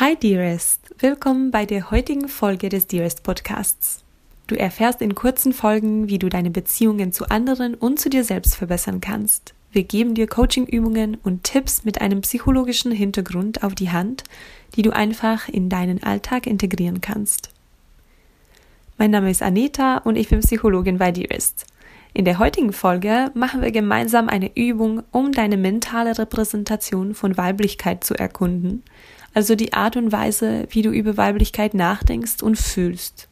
Hi Dearest, willkommen bei der heutigen Folge des Dearest Podcasts. Du erfährst in kurzen Folgen, wie du deine Beziehungen zu anderen und zu dir selbst verbessern kannst. Wir geben dir Coachingübungen und Tipps mit einem psychologischen Hintergrund auf die Hand, die du einfach in deinen Alltag integrieren kannst. Mein Name ist Anita und ich bin Psychologin bei Dearest. In der heutigen Folge machen wir gemeinsam eine Übung, um deine mentale Repräsentation von Weiblichkeit zu erkunden – also die Art und Weise, wie du über Weiblichkeit nachdenkst und fühlst.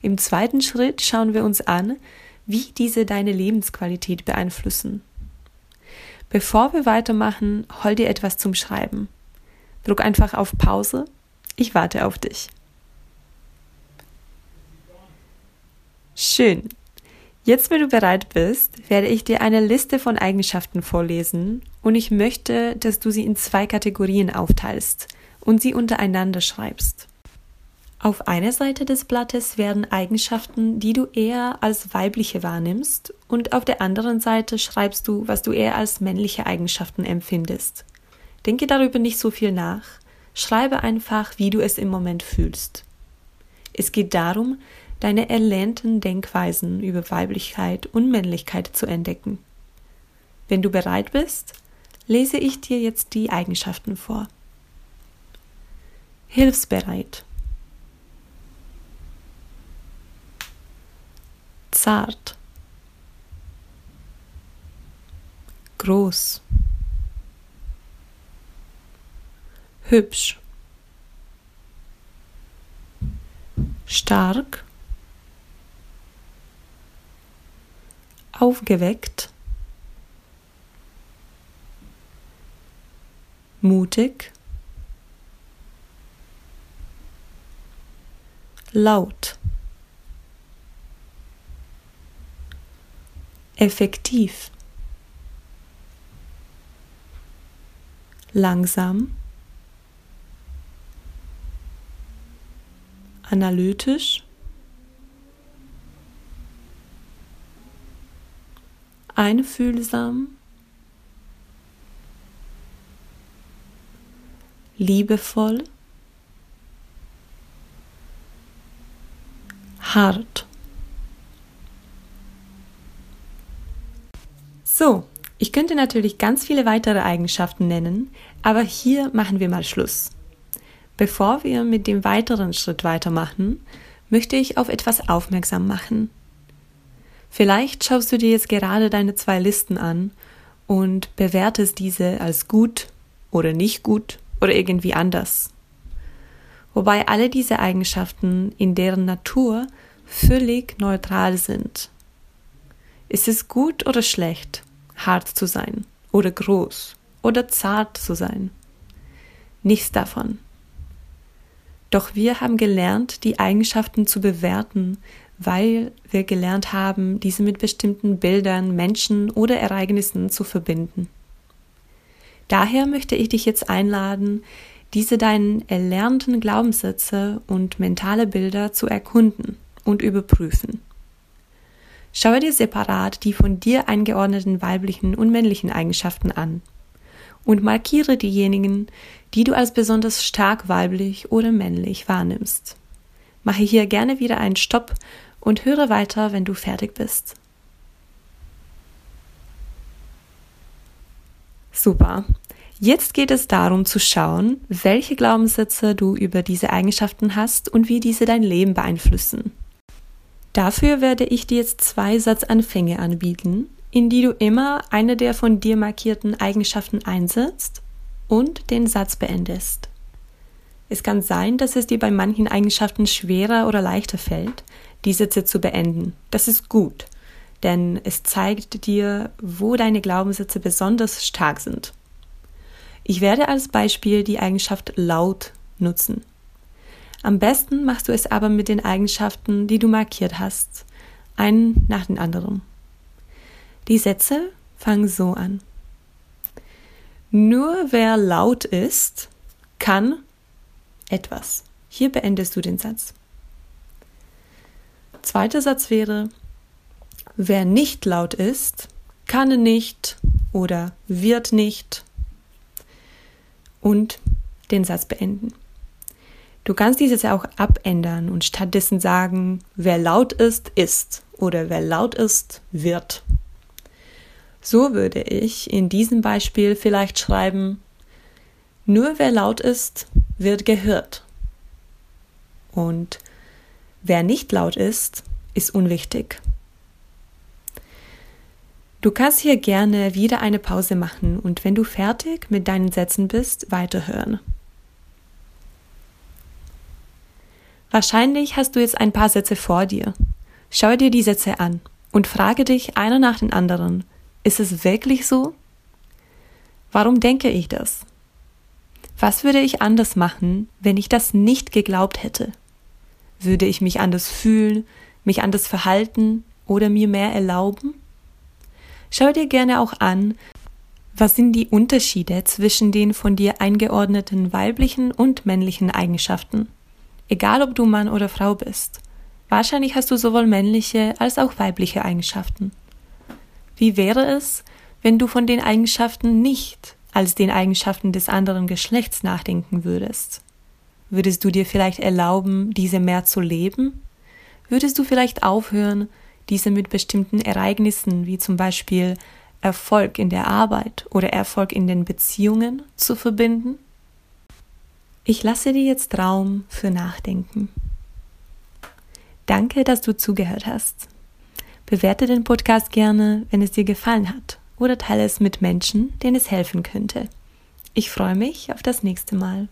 Im zweiten Schritt schauen wir uns an, wie diese deine Lebensqualität beeinflussen. Bevor wir weitermachen, hol dir etwas zum Schreiben. Druck einfach auf Pause. Ich warte auf dich. Schön. Jetzt, wenn du bereit bist, werde ich dir eine Liste von Eigenschaften vorlesen und ich möchte, dass du sie in zwei Kategorien aufteilst und sie untereinander schreibst. Auf einer Seite des Blattes werden Eigenschaften, die du eher als weibliche wahrnimmst, und auf der anderen Seite schreibst du, was du eher als männliche Eigenschaften empfindest. Denke darüber nicht so viel nach, schreibe einfach, wie du es im Moment fühlst. Es geht darum, deine erlernten Denkweisen über Weiblichkeit und Männlichkeit zu entdecken. Wenn du bereit bist, lese ich dir jetzt die Eigenschaften vor. Hilfsbereit, zart, groß, hübsch, stark, aufgeweckt, mutig, laut, effektiv, langsam, analytisch, einfühlsam, liebevoll, hart. So, ich könnte natürlich ganz viele weitere Eigenschaften nennen, aber hier machen wir mal Schluss. Bevor wir mit dem weiteren Schritt weitermachen, möchte ich auf etwas aufmerksam machen. Vielleicht schaust du dir jetzt gerade deine zwei Listen an und bewertest diese als gut oder nicht gut oder irgendwie anders wobei alle diese Eigenschaften in deren Natur völlig neutral sind. Ist es gut oder schlecht, hart zu sein oder groß oder zart zu sein? Nichts davon. Doch wir haben gelernt, die Eigenschaften zu bewerten, weil wir gelernt haben, diese mit bestimmten Bildern, Menschen oder Ereignissen zu verbinden. Daher möchte ich dich jetzt einladen, diese deinen erlernten Glaubenssätze und mentale Bilder zu erkunden und überprüfen. Schaue dir separat die von dir eingeordneten weiblichen und männlichen Eigenschaften an und markiere diejenigen, die du als besonders stark weiblich oder männlich wahrnimmst. Mache hier gerne wieder einen Stopp und höre weiter, wenn du fertig bist. Super. Jetzt geht es darum zu schauen, welche Glaubenssätze du über diese Eigenschaften hast und wie diese dein Leben beeinflussen. Dafür werde ich dir jetzt zwei Satzanfänge anbieten, in die du immer eine der von dir markierten Eigenschaften einsetzt und den Satz beendest. Es kann sein, dass es dir bei manchen Eigenschaften schwerer oder leichter fällt, die Sätze zu beenden. Das ist gut, denn es zeigt dir, wo deine Glaubenssätze besonders stark sind. Ich werde als Beispiel die Eigenschaft laut nutzen. Am besten machst du es aber mit den Eigenschaften, die du markiert hast, einen nach dem anderen. Die Sätze fangen so an. Nur wer laut ist, kann etwas. Hier beendest du den Satz. Zweiter Satz wäre, wer nicht laut ist, kann nicht oder wird nicht und den Satz beenden. Du kannst dieses auch abändern und stattdessen sagen, wer laut ist, ist oder wer laut ist, wird. So würde ich in diesem Beispiel vielleicht schreiben, nur wer laut ist, wird gehört. Und wer nicht laut ist, ist unwichtig. Du kannst hier gerne wieder eine Pause machen und wenn du fertig mit deinen Sätzen bist, weiterhören. Wahrscheinlich hast du jetzt ein paar Sätze vor dir. Schau dir die Sätze an und frage dich einer nach den anderen, ist es wirklich so? Warum denke ich das? Was würde ich anders machen, wenn ich das nicht geglaubt hätte? Würde ich mich anders fühlen, mich anders verhalten oder mir mehr erlauben? Schau dir gerne auch an, was sind die Unterschiede zwischen den von dir eingeordneten weiblichen und männlichen Eigenschaften? egal ob du Mann oder Frau bist. Wahrscheinlich hast du sowohl männliche als auch weibliche Eigenschaften. Wie wäre es, wenn du von den Eigenschaften nicht als den Eigenschaften des anderen Geschlechts nachdenken würdest? Würdest du dir vielleicht erlauben, diese mehr zu leben? Würdest du vielleicht aufhören, diese mit bestimmten Ereignissen wie zum Beispiel Erfolg in der Arbeit oder Erfolg in den Beziehungen zu verbinden? Ich lasse dir jetzt Raum für Nachdenken. Danke, dass du zugehört hast. Bewerte den Podcast gerne, wenn es dir gefallen hat, oder teile es mit Menschen, denen es helfen könnte. Ich freue mich auf das nächste Mal.